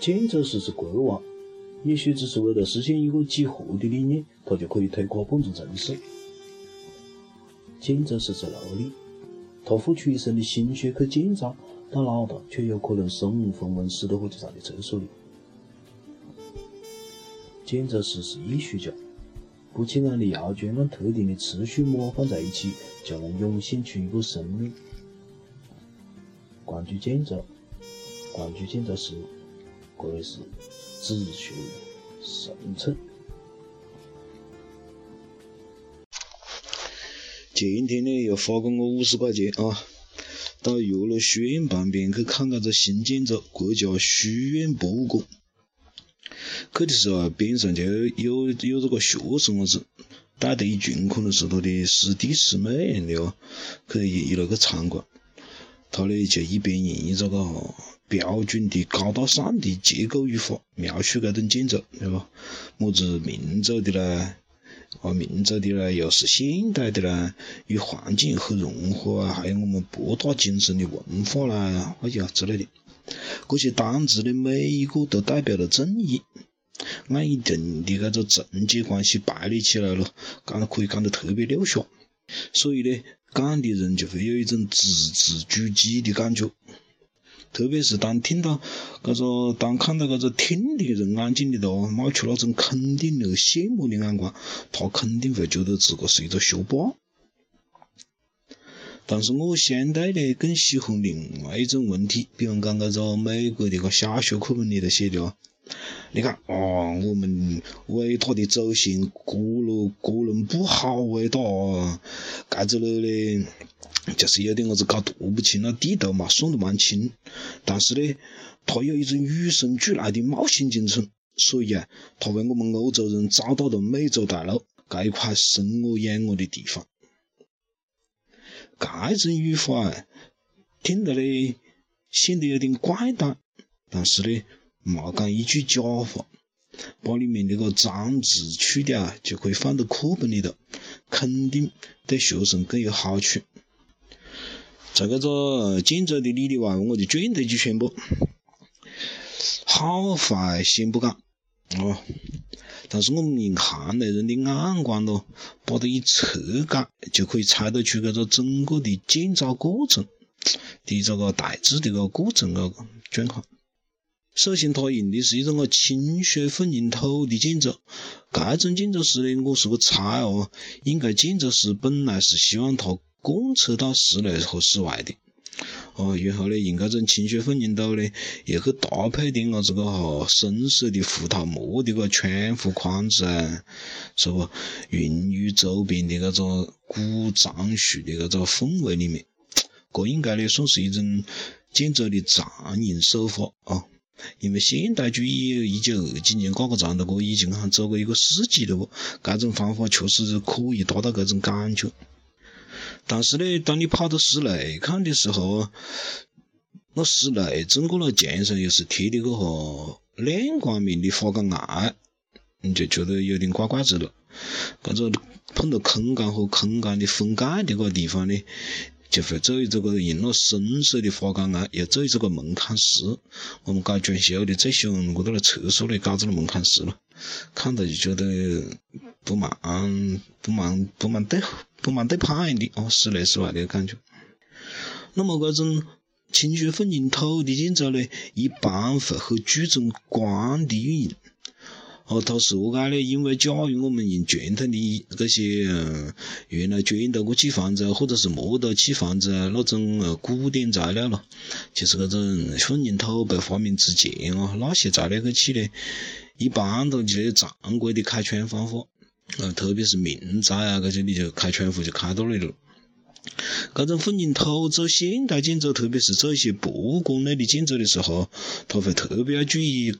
建筑师是国王，也许只是为了实现一个几何的理念，他就可以推垮本座城市。建筑师是奴隶，他付出一生的心血去建造，到老了却有可能身无分文，死在火车站的厕所里。建筑师是艺术家，不起眼的窑圈按特定的次序模放在一起，就能涌现出一个生命。关注建筑，关注建筑师，这里是子学深层。前天呢又花个我五十块钱啊，到岳麓书院旁边去看个个新建筑国家书院博物馆。去的时候啊，边上就有有这个学生子带着一群，可能是他的师弟师妹样的哦，去一路去参观。他呢就一边用这个标准的高大上的结构语法描述这栋建筑，对吧？么子民族的啦，啊民族的啦，又是现代的啦，与环境很融合啊，还有我们博大精深的文化啦，哎呀之类的。这些单词的每一个都代表了正义。按一定的这个层级关系排列起来了，讲可以讲得特别溜下，所以呢，讲的人就会有一种字字珠玑的感觉。特别是当听到这个，当看到这个听的人眼睛里头冒出那种肯定的、羡慕的眼光，他肯定会觉得自个是一个学霸。但是我相对的更喜欢另外一种文体，比方讲搿个美国的个小学课本里头写的啊。你看哦，我们伟大的祖先哥伦哥伦布好伟大啊！盖子了呢，就是有点子搞读不清了，地图嘛算得蛮清，但是呢，他有一种与生俱来的冒险精神，所以啊，他为我们欧洲人找到了美洲大陆这一块生我养我的地方。这种语法啊，听着呢，显得有点怪诞，但是呢。冇讲一句假话，把里面那个脏字去掉，就可以放到课本里头，肯定对学生更有好处。在这个建筑的里里外外，我就转了一句全部，好坏先不讲，哦，但是我们用行内人的眼光咯，把它一侧改，就可以猜得出这个整个的建造过程的这个大致的个过程个状况。首先，它用的是一种个清水混凝土的建筑。这种建筑师呢，我是个猜哦，应该建筑师本来是希望它贯彻到室内和室外的。哦，然后呢，用这种清水混凝土呢，又去搭配点啊这个哈深色的胡桃木的个窗户框子啊，是不？孕育周边的这种古樟树的这种氛围里面，这应该呢算是一种建筑的常用手法啊。因为现代主义一九二几年挂个长的，我已经喊走过一个世纪了不？这种方法确实是可以达到这种感觉。但是呢，当你跑到室内看的时候，那室内整个那墙上又是贴的个哈亮光面的花岗岩，你就觉得有点怪怪子了。这个碰到空间和空间的分界的个地方呢？就会做这个用了深色的花岗岩，又做一这个门槛石。我们搞装修的最喜欢我到了厕所里搞这个门槛石了，看到就觉得不蛮不蛮不蛮对不蛮对派的哦，室内室外的感觉。那么这种清水混凝土的建筑呢，一般会很注重光的运用。哦，它是何解呢？因为假如我们用传统的这些原来砖头砌房子，或者是木头砌房子那种呃古典材料咯，就是这种混凝土被发明之前啊，那些材料去砌呢，一般都就常规的开窗方法，呃，特别是民宅啊，这些你就开窗户就开到那里了。这种混凝土做现代建筑，特别是做一些博物馆类的建筑的时候，他会特别要注意。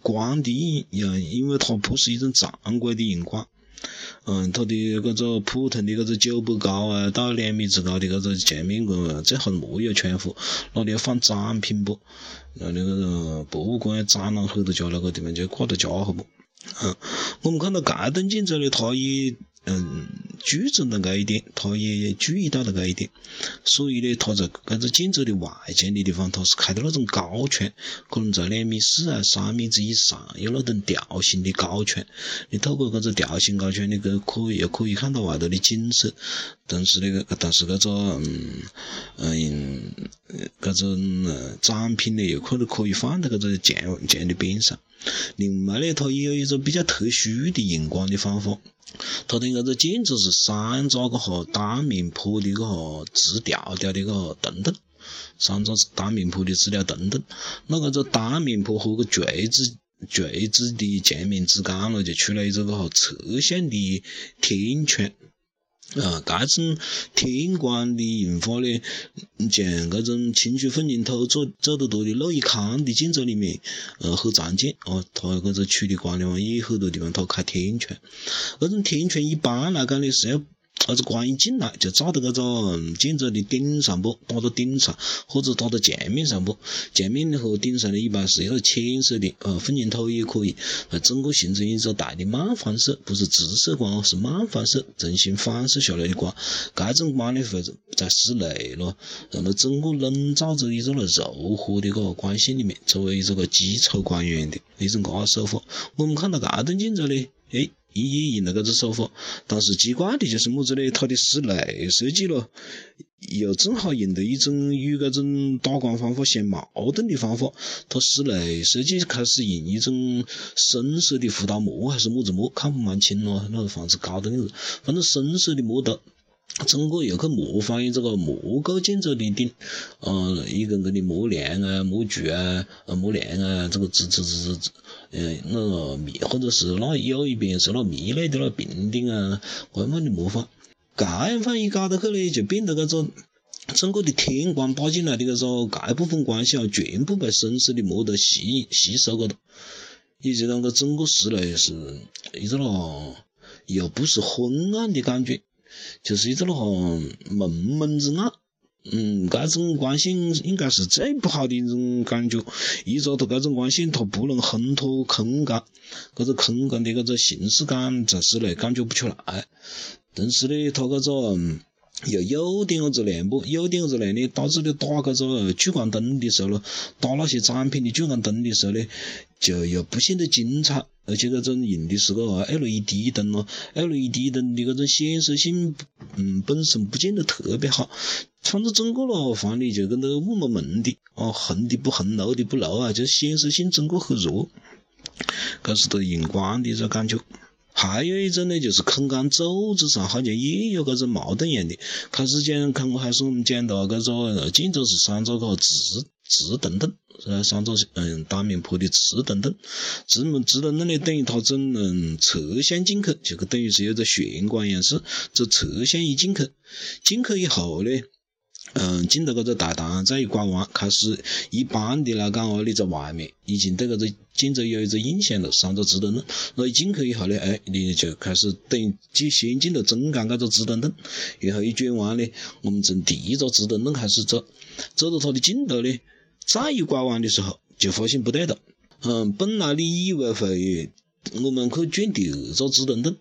光的用，因为它不是一种常规的用光，嗯，它的搿个普通的搿个九百高啊到两米之高的搿个墙面个，最好莫有窗户，那里要放展品不？那那个博物馆展览很多家那个地方就挂的家伙不？嗯，我们看到这栋建筑呢，它也嗯，注重了这一点，他也注意到了这一点，所以呢，他在这个建筑的外墙的地方，他是开的那种高墙，可能在两米四啊、三米之以上，有那种吊形的高墙。你透过这个吊形高墙，你可可以又可以看到外头的景色。但是那个，但是这个嗯嗯，这种展品呢，又可能可以放在这个墙墙的边上。另外呢，它也有一种比较特殊的荧光的方法。它的那个建筑是三扎个哈单面坡的个哈直条条的个灯灯，三扎单面坡的直吊灯灯。那个这单面坡和个垂直垂直的墙面之间了，就出来一个哈侧向的天窗。啊，这种天光的用法呢，像这种清水混凝土做做得多的路易康的建筑里面，呃，很常见。哦，它箇个处理光的话，也很多地方它开天窗。这种天窗一般来讲呢，是要。那个光一进来就照到这个建筑的顶上不，打到顶上，或者打到墙面上不？墙面和顶上呢，一般是一个浅色的，呃，混凝土也可以，呃，整个形成一个大的漫反射，不是直射光，是漫反射，重新反射下来的光。这种光呢，会在室内咯，让它整个笼罩着一个柔和的个光线里面，作为一个基础光源的一种个手法。我们看到这栋建筑呢，诶。也用了这个手法，但是奇怪的就是么子呢？它的室内设计咯，又正好用的一种与这种打光方法相矛盾的方法。它室内设计开始用一种深色的胡桃木还是么子木，看不蛮清咯。那个房子高的样子，反正深色的木头，整个又去模仿于这个木构建筑的顶，呃，一根根的木梁啊、木柱啊、呃木梁啊，这个支支支支。嗯，那个密或者是那有一边是那密类的那平顶啊，慢慢的模仿，这样放一搞到去呢，就变得搿种整个的天光打进来的搿种这部分光线啊，全部被深色的木头吸吸收过了，也就让个整个室内是一个咯，又不是昏暗的感觉，就是一个咯蒙蒙之暗。嗯，这种光线应该是最不好的一种感觉。一着它这种光线，它不能烘托空间，这个空间的这个形式感在室内感觉不出来。但是呢，它这个。又有点子亮不？有点子亮呢，导致你打这个聚光灯的时候咯，打那些展品的聚光灯的时候呢，就又不显得精彩。而且这种用的是个 LED 灯咯，LED 灯的这种显色性，嗯，本身不见得特别好。反正整个咯，房里就跟那雾蒙蒙的，哦，红的不红，绿的不绿啊，就显色性整个很弱。这是对荧光的一个感觉。还有一种呢，就是空间组织上好像也有搿种矛盾样的。开始讲，看我还是我们讲到搿个建筑是三个个直直等等，是三个嗯单面坡的直灯灯。直门直灯灯呢，等于它整嗯侧向进去，就等于是有个玄关样式，这侧向一进去，进去以后呢。嗯，进到搿个大堂，再一拐弯，开始一般的来讲哦，你在外面已经对搿个建筑有一个印象了，三个直灯灯。那一进去以后呢，哎，你就开始等于进先进了中间搿个直灯灯，然后一转弯呢，我们从第一个直灯灯开始走，走到它的尽头呢，再一拐弯的时候，就发现不对了。嗯，本来你以为会我们去转第二个直灯灯。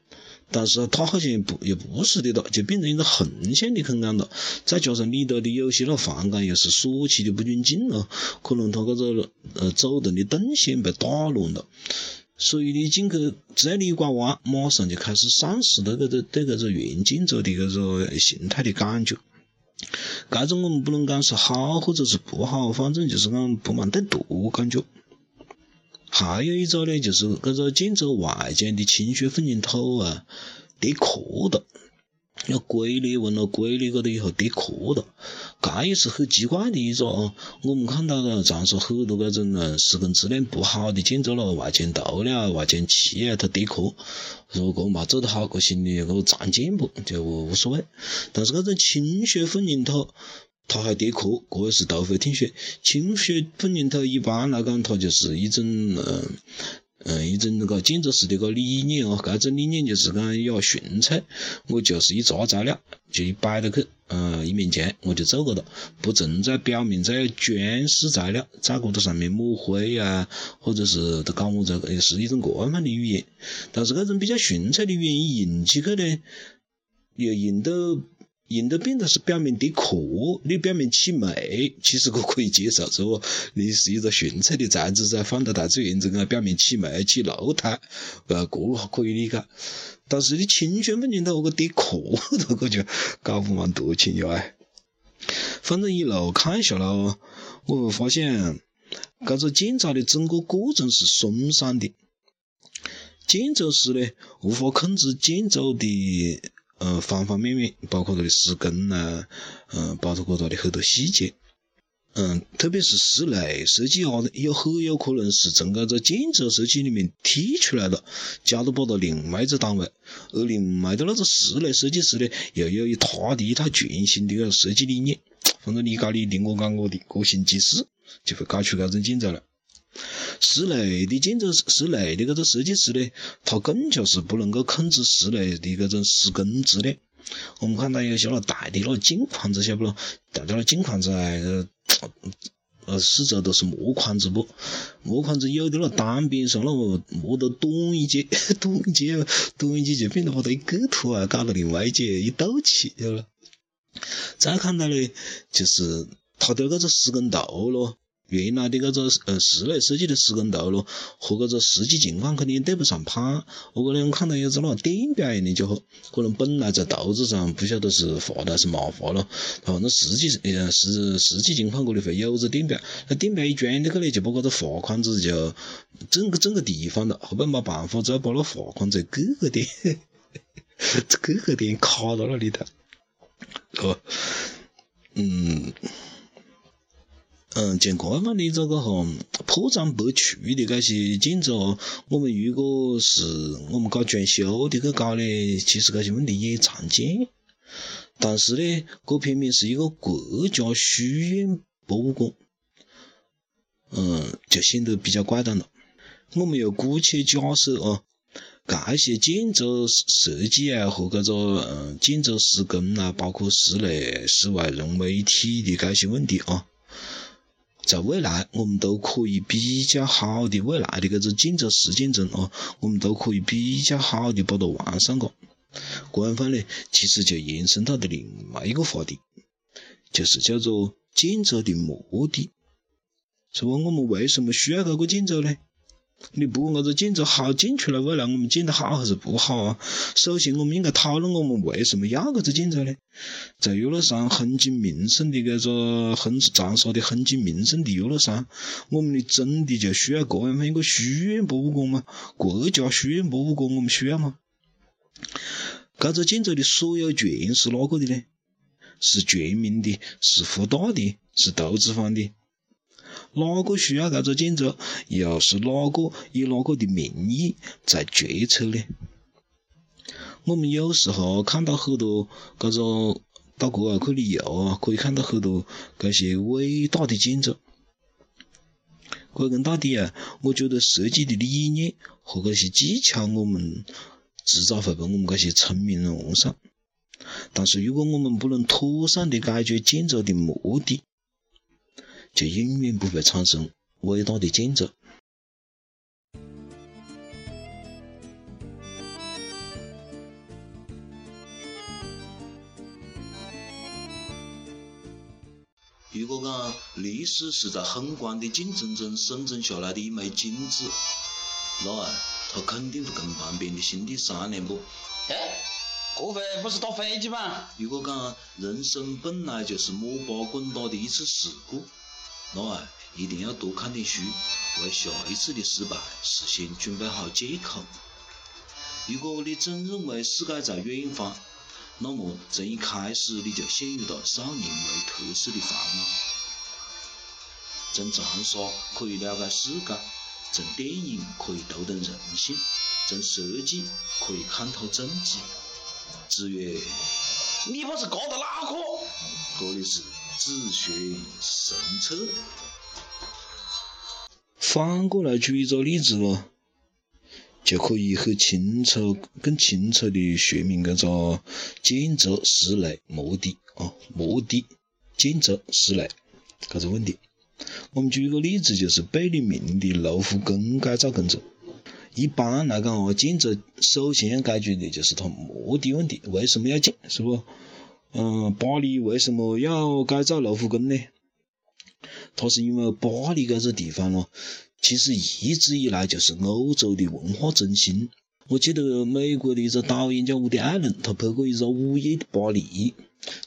但是它好像不也不是的了，就变成一个横向的空间了。再加上里头的有些那房间又是锁起的不准进了，可能它这个呃走动的动线被打乱了，所以你进去只要你一拐弯，马上就开始丧失了搿个对这个原建筑的这个形态的感觉。搿种我们不能讲是好或者是不好，反正就是讲不蛮对度感觉。还有一种呢，就是搿个建筑外墙的清水混凝土啊，裂壳了。要龟裂纹了，龟裂过了以后跌壳了，搿也是很奇怪的一个哦。我们看到了，长说很多搿种嗯施工质量不好的建筑咯，外墙涂了，外墙漆啊，它跌壳，说搿冇做得好，搿心里搿常见不就无所谓。但是搿种清水混凝土。它还跌壳，这是头回听说。清水混凝土一般来讲，它就是一种嗯嗯一种那个建筑师的个理念哦。这种理念就是讲要纯粹，我就是一杂材料就一摆到去，嗯，一面墙我就做过了，不存在表面在装饰材料，在箇个上面抹灰啊，或者是在搞么子，是一种个样的语言。但是这种比较纯粹的语言一用起去呢，又用到用到变得是表面的壳，你表面起霉，其实我可以接受，是不？你是一个顺畅的材质噻，放到大自然中啊，表面起霉起漏苔，呃，个可以理解。但是你清宣不见到个滴壳，这个就搞不蛮多钱哟哎。反正一路看下来，我会发现，搿个检查的整个过程是松散的。建筑师呢，无法控制建筑的呃方方面面，包括它的施工呐，嗯，包括它的很多细节。嗯，特别是室内设计啊，有很有可能是从搿个建筑设计里面剔出来的，交到拨到另外一个单位，而另外的那个室内设计师呢，又有一他的一套全新的个设计理念，反正你搞你的，我搞我的，各行其事，就会搞出这种建筑来。室内的建筑室内的搿个设计师呢，他更加是不能够控制室内的搿种施工质量。我们看到有些那大的那镜框子，晓不咯？大的那镜框子。呃，四周都是木框子不？木框子有的那单边上那个木头短一截，短一截，短一截就变得把它一个图啊，搞到另外一截一斗起，晓得再看到呢，就是它的那个施工图咯。原来的搿个呃室内设计的施工图咯，和搿个实际情况肯定对不上版。我搿里看到有只那电表一样的就好，可能本来在图纸上不晓得是画的还是没画咯。反正实际呃实实际情况搿里会有只电表，那电表一装进去呢，就把搿个画框子就整个整个地方了，后边没办法，只好把那画框子各个点，各个点卡到那里头，哦，嗯。嗯，像这样的这个哈破绽百出的这些建筑哦，我们如果是我们搞装修的去搞呢，其实这些问题也常见。但是呢，这偏偏是一个国家书院博物馆，嗯，就显得比较怪诞了。我们又姑且假设啊，这些建筑设计啊和这个嗯建筑施工啊，包括室内、室外融为一体的这些问题啊。在未来，我们都可以比较好的未来的搿个建筑实践中啊，我们都可以比较好的把它完善个。官方呢，其实就延伸到了另外一个话题，就是叫做建筑的目的。是问我们为什么需要这个建筑呢？你不管搿个建筑好建出来，未来我们建得好还是不好啊？首先，我们应该讨论我们为什么要搿个建筑呢？在岳麓山风景名胜的搿个风长沙的风景名胜的岳麓山，我们的真的就需要这样一个书院博物馆吗？国家书院博物馆我们需要吗？搿个建筑的所有权是哪个的呢？是全民的？是湖大的？是投资方的？哪个需要搿个建筑？又是哪个以哪个的名义在决策呢？我们有时候看到很多搿个到国外去旅游啊，可以看到很多搿些伟大的建筑。归根到底啊，我觉得设计的理念和搿些技巧，我们迟早会被我们搿些聪明人用上。但是如果我们不能妥善的解决建筑的目的，就永远不会产生伟大的建筑。如果讲历史是在宏观的竞争中生存下来的一枚金子，那啊，它肯定会跟旁边的兄弟商量不？哎，这回不是打飞机吗？如果讲人生本来就是摸爬滚打的一次事故。那，一定要多看点书，为下一次的失败事先准备好借口。如果你总认为世界在远方，那么从一开始你就陷入了少年为特色的烦恼。从长沙可以了解世界，从电影可以读懂人性，从设计可以看透政治。子曰：“你不是搞的哪个？”这里是。自学神策，反过来举一个例子咯，就可以很清楚、更清楚的说明搿个建筑室内目的哦，摩的、建筑、室内，搿个问题。我们举一个例子，就是贝聿铭的卢浮宫改造工程。一般来讲哦，建筑首先要解决的就是它摩的问题，为什么要建？是不？嗯，巴黎为什么要改造卢浮宫呢？它是因为巴黎这个地方咯，其实一直以来就是欧洲的文化中心。我记得美国的一个导演叫伍迪·艾伦，他拍过一个《午夜的巴黎》。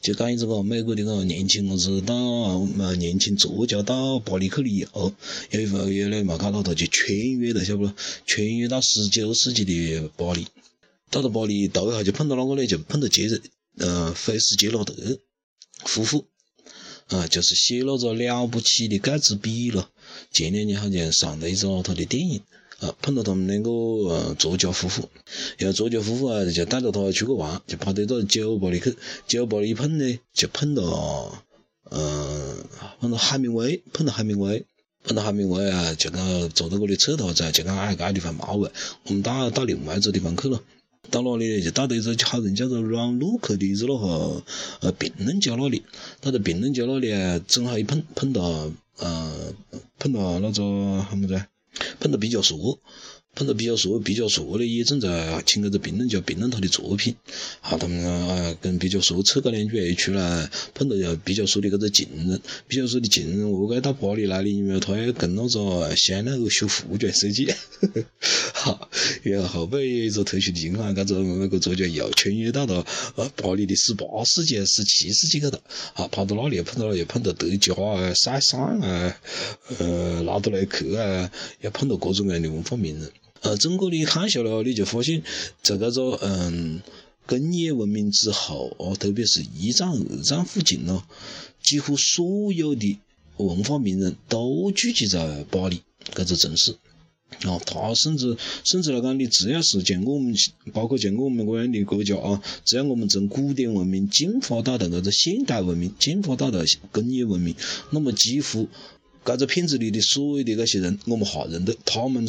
就讲一个美国的个年轻伢子到年轻作家到巴黎去旅游，有一回有嘞嘛搞到他就穿越了，晓不？穿越到十九世纪的巴黎，到了巴黎头一下就碰到哪个呢？就碰到杰瑞呃菲斯杰罗德夫妇，啊，就是写那个了不起的盖茨比了。前两年好像上了一个他的电影。啊，碰到他们两个呃作家夫妇，然后作家夫妇啊就带着他出去玩，就跑到一个酒吧里去，酒吧里一碰呢，就碰到，嗯，碰到海明威，碰到海明威，碰到海明威啊，就讲坐在那里扯他子，就讲哎，搿地方冇味，我们到到另外一个地方去了，到哪里呢？就到到一个好人叫做阮路克的一个那个呃评论家那里，到到评论家那里，正好一碰碰到，呃，碰到那个什么子？碰到毕加索，碰到毕加索，毕加索呢也正在请那个评论家评论他的作品，啊，他们啊跟毕加索扯个两句，出来碰到毕加索的搿个情人，毕加索的情人何解到巴黎来的？因为他要跟那个香奈儿学服装设计，然后后背有一个特殊的情况，搿个那个作家又穿越到了呃巴黎的十八世纪、十七世纪高头，啊，跑到那里碰到又碰到德加啊、塞尚啊、呃拉德雷克啊，又碰到各种各样的文化名人。呃，整个你看下来，你就发现，在搿个嗯工业文明之后哦，特别是一战、二战附近咯，几乎所有的文化名人都聚集在巴黎搿座城市。哦，他甚至甚至来讲，你只要是像我们，包括像我们这样的国家啊，只要我们从古典文明进化到的搿个现代文明，进化到的工业文明，那么几乎搿个片子里的所有的那些人，我们哈认得，他们。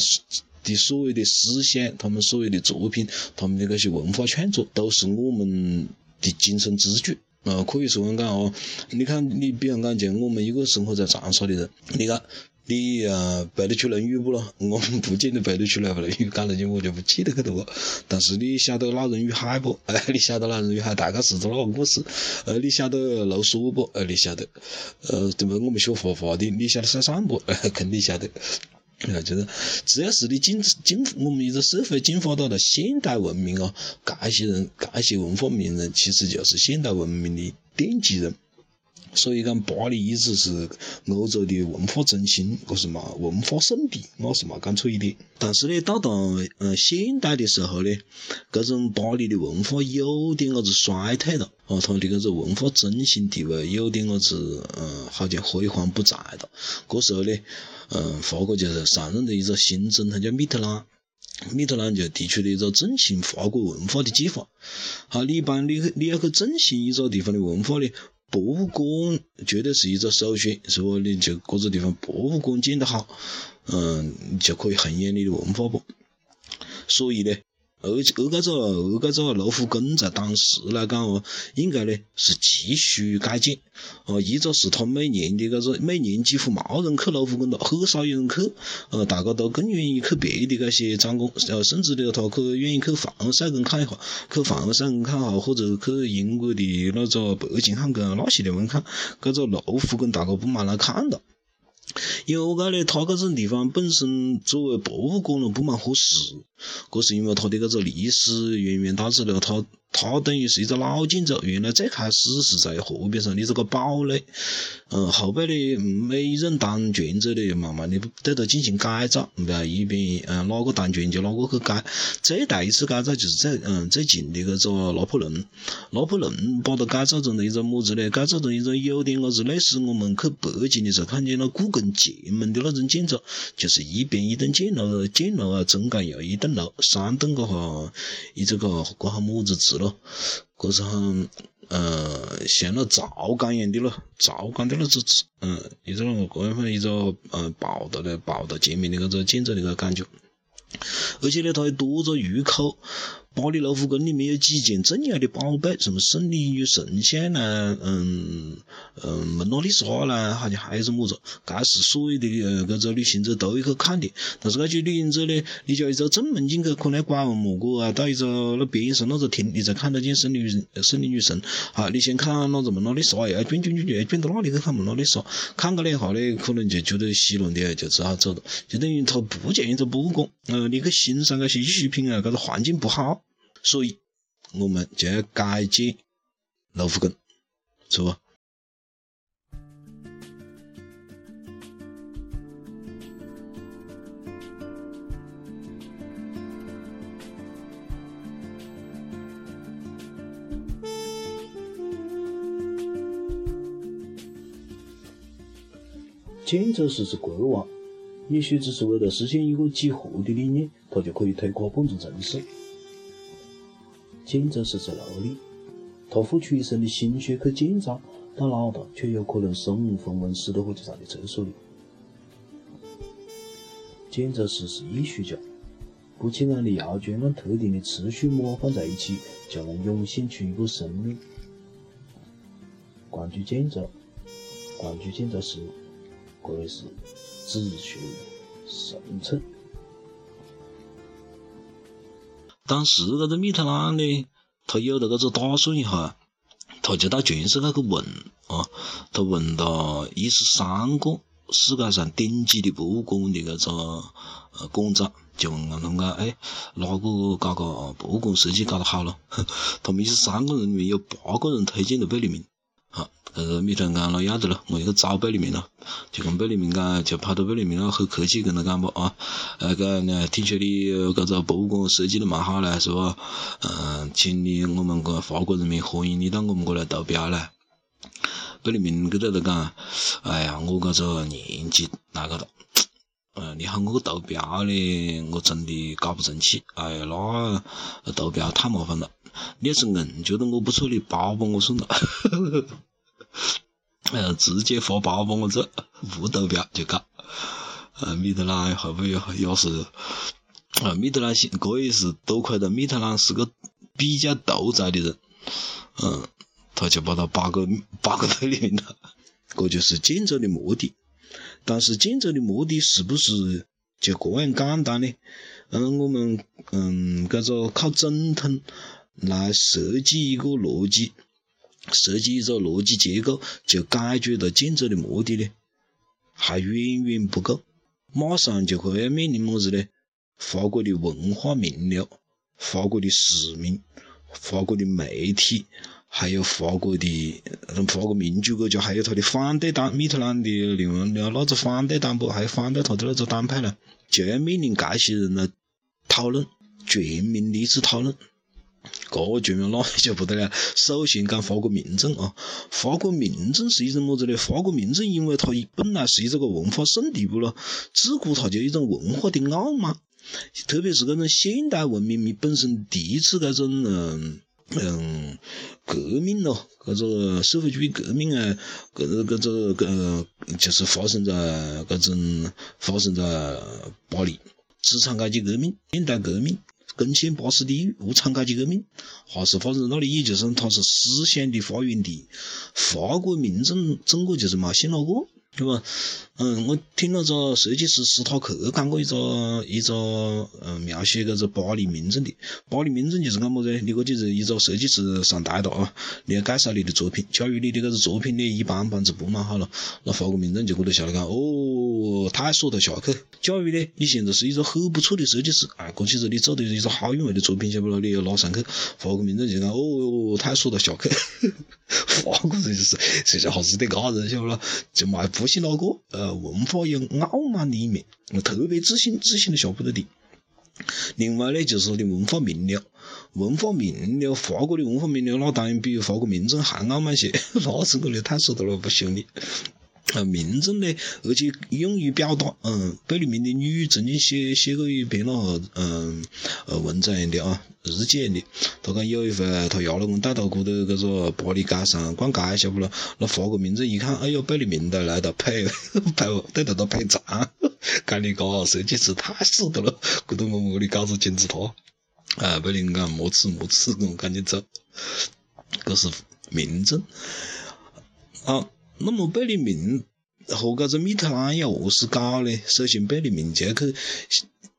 的所有的思想，他们所有的作品，他们的那些文化创作，都是我们的精神支柱。啊，可以说讲哦，你看，你比如讲，像我们一个生活在长沙的人，你看，你啊背得出《论语》不咯？我们不见得背得出来《论语》，讲那句我就不记得去多。但是你晓得那人与海不？哎，你晓得那人与海大概是个哪个故事？呃，你晓得卢梭不？呃，你晓得？呃，对不？我们学画画的，你晓得塞尚不？肯定晓得。啊，就是只要是你进进我们一个社会进化到了现代文明啊，这些人这些文化名人其实就是现代文明的奠基人。所以讲，巴黎一直是欧洲的文化中心，搿是嘛文化圣地，那是嘛讲错一点。但是呢，到到嗯现代的时候呢，搿种巴黎的文化有点伢子衰退了，哦，它的搿个文化中心地位有点伢子嗯，好像辉煌不在了。搿时候呢。嗯，法国就是上任的一个新总统叫密特朗，密特朗就提出了一个振兴法国文化的计划。好，你一般你你要去振兴一个地方的文化呢，博物馆绝对是一个首选，是不？你就各个地方博物馆建得好，嗯，就可以弘扬你的文化不？所以呢。而而搿个而搿个卢浮宫在当时来讲哦，应该呢是急需改建哦。一个是他每年的搿个每年几乎冇人去卢浮宫了，很少有人去，呃，大家都更愿意去别的搿些展馆，呃，甚至呢，他去愿意去凡尔赛宫看一下，去凡尔赛宫看下，或者去英国的那个白金汉宫那些地方看，搿个卢浮宫大家不蛮来看的。因为我讲呢，它搿种地方本身作为博物馆呢不蛮合适，搿是因为它的搿个历史渊源导致了它。它等于是一个老建筑，原来最开始是在河边上的这个堡垒，嗯，后背呢，每一任当权者呢，慢慢的对它进行改造，不要一边嗯哪个当权就哪个去改。最大一次改造就是在嗯最近的搿个拿破仑，拿破仑把它改造成了一个么子呢？改造成一个有点伢子类似我们去北京的时候看见了故宫前门的那种建筑，就是一边一栋建楼，建楼啊，中间有一栋楼，三栋个哈，一这个个哈么子字。咯，搿是很，呃，像那赵岗一样的咯，赵岗的那只，嗯，一个各样份一个，呃，报道的报道界面的搿个建筑的搿个感觉。而且呢，它有多个入口，巴黎卢浮宫里面有几件重要的宝贝，什么圣女与神像啦，嗯嗯，蒙娜丽莎啦，好像还有什么子，这是所有的呃搿个旅行者都会去看的。但是搿些旅行者呢，你叫一个正门进去，可能管问莫个啊，到一个那边上那个厅，你才看得见圣女圣女女神。好，你先看那个蒙娜丽莎，要转转转转，转到哪里去看蒙娜丽莎？看过了以后呢，可能就觉得稀乱的，就只好走了。就等于它不建一个博物馆，呃，你去欣赏搿些艺术品啊，搿个环境不好。所以，我们就要改建卢浮宫，是不？建筑师是国王，也许只是为了实现一个几何的理念，他就可以推垮半座城市。建筑师是奴隶，他付出一生的心血去建造，但脑袋却有可能身风问死在火车站的厕所里。建筑师是艺术家，不起眼的窑砖按特定的次序模放在一起，就能涌现出一个生命。关注建筑，关注建筑师，这里是资讯深层。当时搿个米特朗呢，他有了搿个打算以后，他就到全世界去问啊，他问到一十三个世界上顶级的博物馆的搿个呃馆长，就问他们，哎，哪个搞个博物馆设计搞得好了？他们一十三个人里面有八个人推荐了贝聿铭。好，搿个米特朗讲，那要得了，我去找贝聿铭了，就跟贝聿铭讲，就跑到贝聿铭那很客气跟他讲啵啊，那个听说你搿个博物馆设计得蛮好唻，是吧？嗯，请你我们个法国人民欢迎你到我们这来投标唻。贝聿铭搿在头讲，哎呀，我搿个年纪那个了，嗯，你喊我投标呢，我真的搞不成器，哎呀，那投标太麻烦了。你要是硬觉得我不错，你包帮我算了，呃，直接发包帮我走，不投标就搞。呃，米特朗会不会也是？啊，米特朗现这也是多亏了米特朗是个比较独裁的人，嗯，他就把他八个八个在里面了。这就是建筑的目的，但是建筑的目的是不是就这样简单呢？嗯，我们嗯，搿个靠总统。来设计一个逻辑，设计一个逻辑结构，就解决了建筑的目的呢，还远远不够。马上就会要面临么子呢？法国的文化名流、法国的市民、法国的媒体，还有法国的法国民主国家，还有他的反对党，米特朗的另外那个反对党不，还有反对他的那个党派呢，就要面临这些人来讨论，全民的一次讨论。这全面那就不得了。首先讲法国民众啊，法国民众是一种么子呢？法国民众因为它本来是一个文化圣地不咯，自古它就一种文化的傲慢，特别是这种现代文明本身第一次这种嗯嗯革命咯，这个社会主义革命啊，这个这个就是发生在这种发生在巴黎，资产阶级革命，现代革命。攻陷巴士底狱，无产阶级革命，还是发生在那里？也就是他是思想的发源地。法国民众整个就是冇信那个，对吧？嗯，我听那个设计师斯塔克讲过一个一个嗯描写搿个巴黎民众的。巴黎民众就是讲么子？你搿就是一个设计师上台了啊，你要介绍你的作品。假如你的搿个作品呢一般般，子不蛮好了，那法国民众就搿头下来讲哦，太说得下去。假如呢，你现在是一个很不错的设计师，哎，过去是你做的一个好韵味的作品，晓不咯？你要拿上去，法国民众就讲哦，太说得下去。法国人就是这些哈子的家人，晓不咯？就蛮不信那个呃。文化有傲慢的一面，特别自信，自信的下不得的。另外呢，就是你文化名流，文化名流，法国的文化名流，那当然比法国民众还傲慢些，那是我的太说的了，不行的。呃，民众呢，而且用于表达。嗯，贝聿铭的女曾经写写过一篇那嗯呃文章样的啊，日记样的。他讲有一回，他爷老公带到过头搿个巴黎街上逛街，晓不咯？那法国民众一看，哎哟，贝聿铭的来到拍拍对着他拍照，讲你个设计师太死的了，搿头我们搿里搞子金字塔。啊，北陵港莫吃莫吃，我赶紧走，这是民政。好，那么贝聿铭和搿个米特朗要何是搞呢？首先，贝聿铭就要去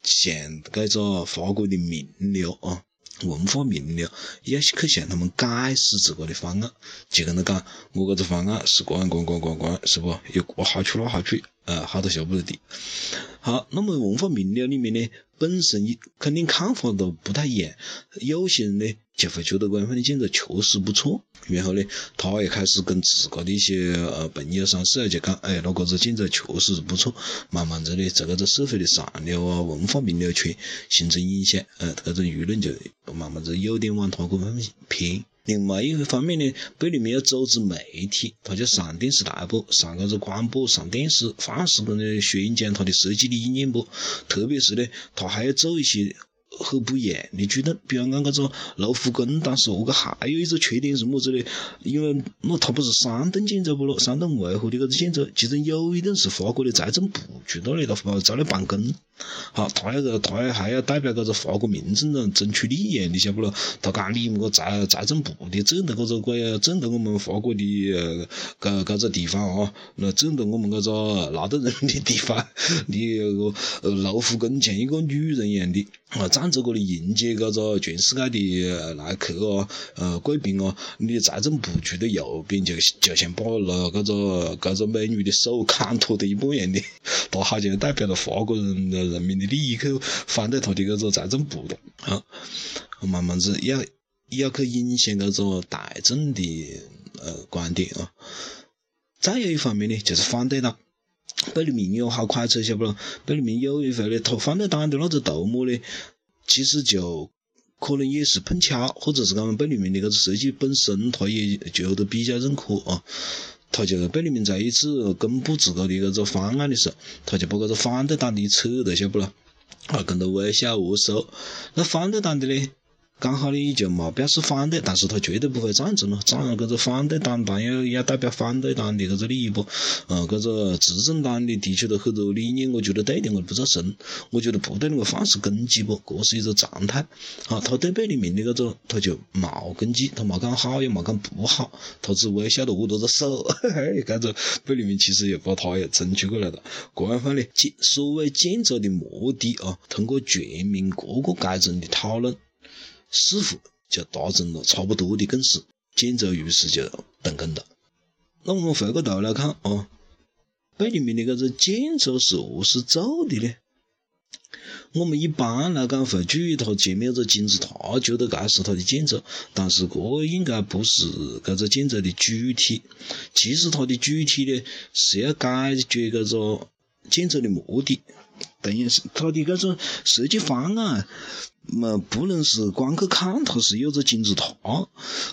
向搿个法国的名流啊。文化名流要去向他们解释自个的方案，就跟他讲，我搿个方案是管管管管管，是不？有过好处那好处，呃，好多晓不得的。好，那么文化名流里面呢，本身肯定看法都不太一样，有些人呢就会觉得官方的建筑确实不错，然后呢，他也开始跟自个的一些呃朋友、上司啊就讲，哎，那搿个建筑确实是不错，慢慢子呢，在搿个社会的上流啊、文化名流圈形成影响，呃，搿种舆论就慢慢子有点往他搿方面偏。另外一方面呢，贝聿铭要组织媒体，他就上电视台播，上搿个广播，上电视，放肆搿个宣讲他的设计理念不？特别是呢，他还要做一些。很不一样的举动，比方讲搿个卢浮宫，当时哦个还有一个缺点是么子呢？因为那它不是三栋建筑不咯？三栋维护的搿个建筑，其中有一栋是法国的财政部住到里头，招来办公。好，他那个他还要代表搿个法国民众呢争取利益，你晓不咯？他讲你们个财财政部的挣得搿个个挣得我们法国的搿搿个地方啊，那挣得我们搿个劳动人的地方，你个卢浮宫像一个女人一样的啊，站在搿里迎接搿个全世界的来客哦，呃贵宾哦，你财政部住在右边，就就像把那搿个搿个美女的手砍脱的一模一样的，他好像代表了法国人。人民的利益去反对他的搿个财政部的，啊，慢慢子要要去影响搿个大众的呃观点啊。再有一方面呢，就是反对党，贝聿铭有好快车，晓不咯？贝聿铭有一回呢，他反对党的那个头目呢，其实就可能也是碰巧，或者是讲贝聿铭的搿个设计本身，他也就都比较认可啊。他就贝聿铭在一次公布自个的搿个方案的时候，他就把搿个反对党的扯了，晓不咯？啊，跟他微笑握手。那反对党的呢？刚好呢，就冇表示反对，但是他绝对不会赞成咯。站了搿个反对党，当然要代表反对党的搿个利益啵？嗯，搿个执政党的提出了很多理念，我觉得对的，我不做声，我觉得不对的，我放肆攻击不？搿是一个常态。好，他对贝聿铭的搿个，他就冇攻击，他冇讲好，也冇讲不好，他只微笑的握着个手。嘿，搿个贝聿铭其实也把他也争取过来了。各方面呢，建所谓建筑的目的啊，通过全民各个阶层的讨论。似乎就达成了差不多的共识，建筑于是就动工了。那我们回过头来看啊，贝聿铭的搿个建筑是何是做的呢？我们一般来讲会注意它前面个金字塔，觉得搿是它的建筑，但是搿应该不是搿个建筑的主体。其实它的主体呢是要解决搿个建筑的目的，等于是它的搿种设计方案。么不能是光去看它是有个金字塔，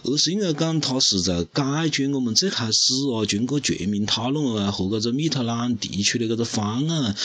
而是应该讲它是在解决我们最开始啊，经过全民讨论啊和搿个密特朗提出的搿个方案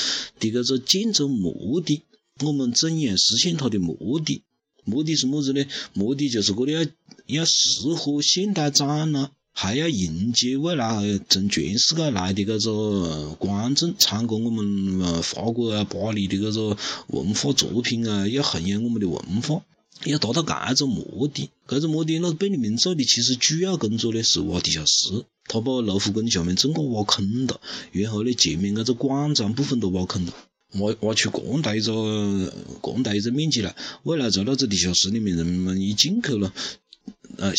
的搿个建筑目的，我们怎样实现它的目的？目的是么子呢？目的就是搿里要要适合现代展览。还要迎接未来从全世界来的搿个观众参观我们法国啊巴黎的搿个文化作品啊，要弘扬我们的文化，要达到搿种目的。搿种目的，那贝聿铭做的其实主要工作呢是挖地下室，他把卢浮宫下面整个挖空了，然后呢前面搿个广场部分都挖空了，挖挖出这大一个这大一个面积来，未来在那个地下室里面人们一进去了，呃，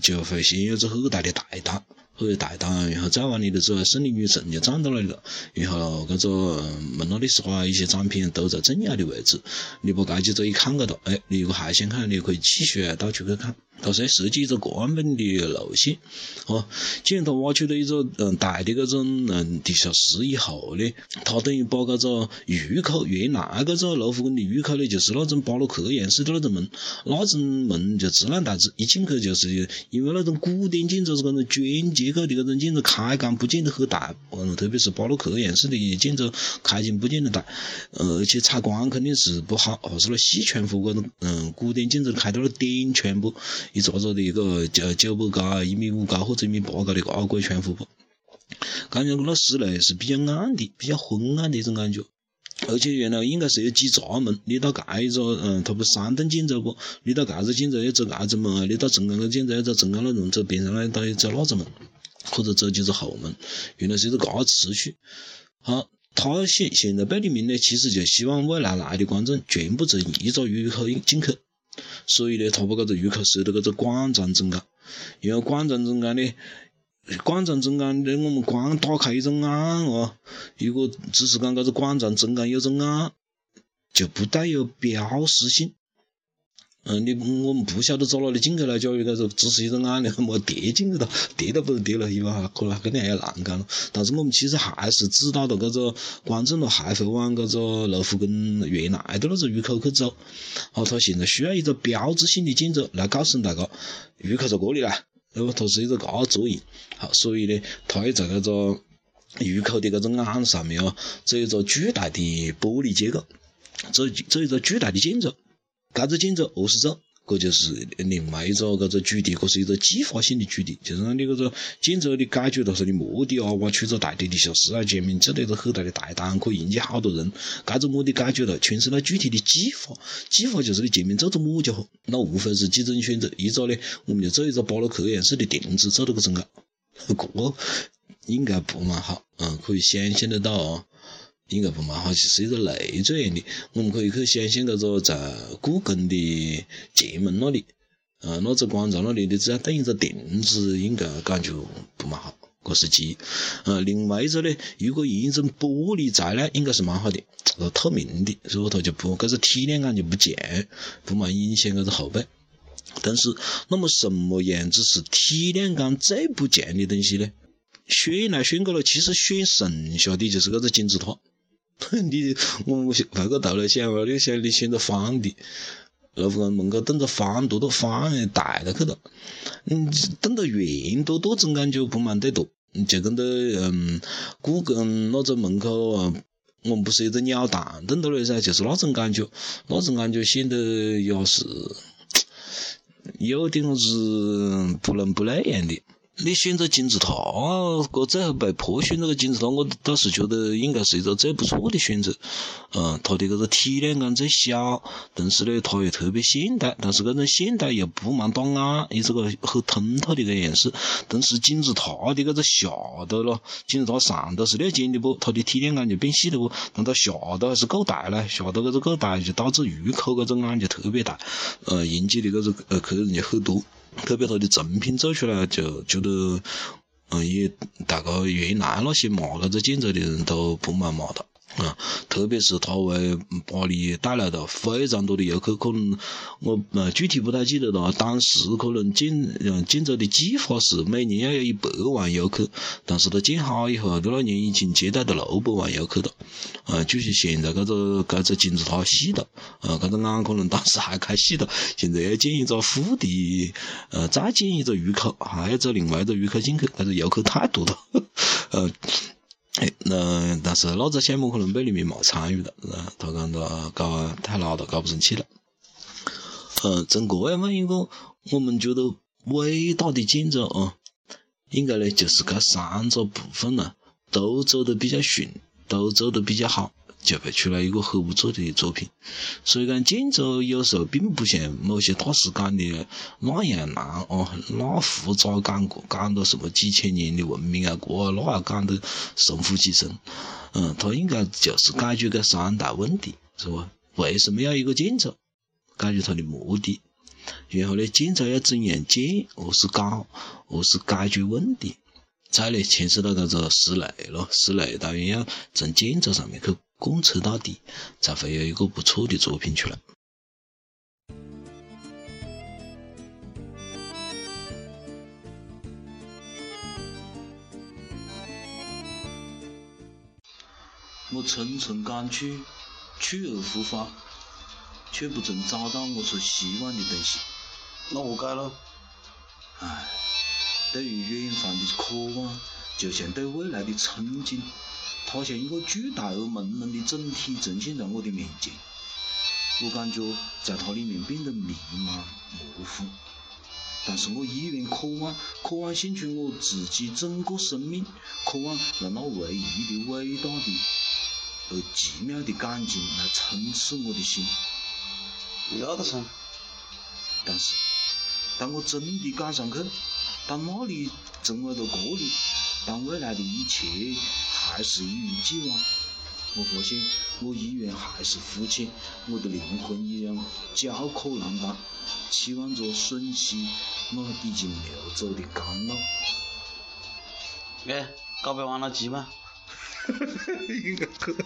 就会先有个很大的大堂，很大堂，然后再往里头走，胜利女神就站到那里了。然后搿个蒙娜丽莎一些展品都在重要的位置。你把搿几个一看个哒，哎，你如果还想看，你可以继续到处去看。他是要设计一个关门的路线，哦，既然他挖出了一个嗯大的搿种嗯地下室以后呢，他等于把搿个入口原来搿个卢浮宫的入口呢，就是那种巴洛克样式的那种门，那种门就自然大致一进去就是因为那种古典建筑是搿种卷结构的搿种建筑开间不见得很大，嗯，特别是巴洛克样式的建筑开间不见得大，而且采光肯定是不好，还是那细窗户搿种嗯古典建筑开到了点窗户。一座座的一个九九米高、一米五高或者一米八高的高鬼窗户不？感觉那室内是比较暗的、比较昏暗的一种感觉。而且原来应该是有几闸门，你到盖一个，嗯，它不是三栋建筑不？你到盖子建筑要走盖子门啊，你到中间个建筑要走中间那种，走边上那到走那子门，或者走几个后门，原来是一个搿次序。好，他现现在贝聿铭呢，其实就希望未来来的观众全部从一个入口进去，所以呢，他把搿个入口设在搿个广场中间，因为广场中间呢。广场中间呢我们光打开一个眼哦，如果只是讲搿个广场中间有个眼，就不带有标识性。嗯，你我们不晓得走哪里进去了，假如搿个只是一个眼，你还没跌进去的，跌都不能跌了，因为哈可能肯定还要栏杆了。但是我们其实还是知道的，搿个观众咯还会往搿个卢浮宫原来的那个入口去走。好，他现在需要一个标志性的建筑来告诉大家，入口在这里啦。那么它是一个搿作用，好，所以呢，它也在搿个入口的搿种眼上面哦，做一个巨大的玻璃结构，做做一个巨大的建筑，搿个建筑何是做？搿就是另外一个搿个主题，搿是一个计划性的主题，就是讲你搿个建筑的解决了是你目的啊，挖出个大地的小事啊，前面做了一个很大的大堂，可以迎接好多人，搿个目的解决了，全是那具体的计划，计划就是你前面做着么家伙，那无非是几种选择，一个呢，我们就做一个巴洛克样式的亭子，做到搿种个，搿应该不蛮好，嗯，可以想象得到哦。应该不蛮，好像是一个内这样的，我们可以去想象搿个在故宫的前门那里，呃，那个广场那里的只要等一个亭子，应该感觉不蛮好，搿是其一。呃，另外一个呢，如果用一种玻璃材料，应该是蛮好的，呃，透明的，所以它就不搿个体量感就不强，不蛮影响搿个后背。但是，那么什么样子是体量感最不强的东西呢？选来选去了，其实选剩下的就是搿个金字塔。你我回过头来想嘛，你想你选择方的，卢浮宫门口等着方多多方大了去了，嗯，等到圆多多总感觉不蛮对多，就跟到嗯故宫那个门口啊，我们不是有个鸟蛋等到来噻，就是那种感觉，那种感觉显得也是有点子不伦不类样的。你选择金字塔，个最后被迫选这个金字塔，我倒是觉得应该是一个最不错的选择。嗯，它的这个体量感最小，同时呢，它又特别现代，但是这种现代又不蛮打眼，有这个很通透的个样式。同时金字塔的这个下头咯，金字塔上头是六尖的不，它的体量感就变细了不，但它下头还是够大嘞，下头这个够大，就导致入口这个眼就特别大，呃，迎接的这个呃客人就很多。特别他的成品做出来，就觉得，嗯，也大概原来那些骂搿个建筑的人都不蛮骂的。啊，特别是它为巴黎带来的非常多的游客，可能我呃具体不太记得了。当时可能建建筑的计划是每年要有一百万游客，但是它建好以后，那年已经接待了六百万游客了。啊，就是现在搿个搿个金字塔细了，啊，搿个眼可能当时还开细了，现在要建一个副的，呃，再建一个入口，还要走另外一个入口进去，搿个游客太多了，呃。哎，那但是那个项目可能被里面冇参与的，他讲他搞太老了，搞不成器了。嗯，从这样问一个，我们觉得伟大的建筑啊，应该呢就是搿三个部分呢，都走得比较顺，都走得比较好。就会出来一个很不错的作品，所以讲建筑有时候并不像某些大师讲的那样难哦，那复杂讲过，讲到什么几千年的文明啊，过啊，那还讲得神乎其神。嗯，它应该就是解决个三大问题，是吧？为什么要一个建筑？解决它的目的。然后呢，建筑要怎样建？何是搞？何是解决问题？再呢，牵涉到搿个室内咯，室内当然要从建筑上面去。贯彻到底，才会有一个不错的作品出来。我匆匆赶去，去而复返，却不曾找到我所希望的东西。那何解了？唉，对于远方的渴望，就像对未来的憧憬。它像一个巨大而朦胧的整体呈现在我的面前，我感觉在它里面变得迷茫模糊，但是我依然渴望，渴望献出我自己整个生命，渴望让那唯一的伟大的而奇妙的感情来充斥我的心。要得噻。但是，当我真的赶上去，当那里成为了这里，当未来的一切还是一如既往，我发现我依然还是肤浅，我的灵魂依然焦渴难当，期望着吮吸那已经流走的甘露。哎，告别完了急吗？应该去。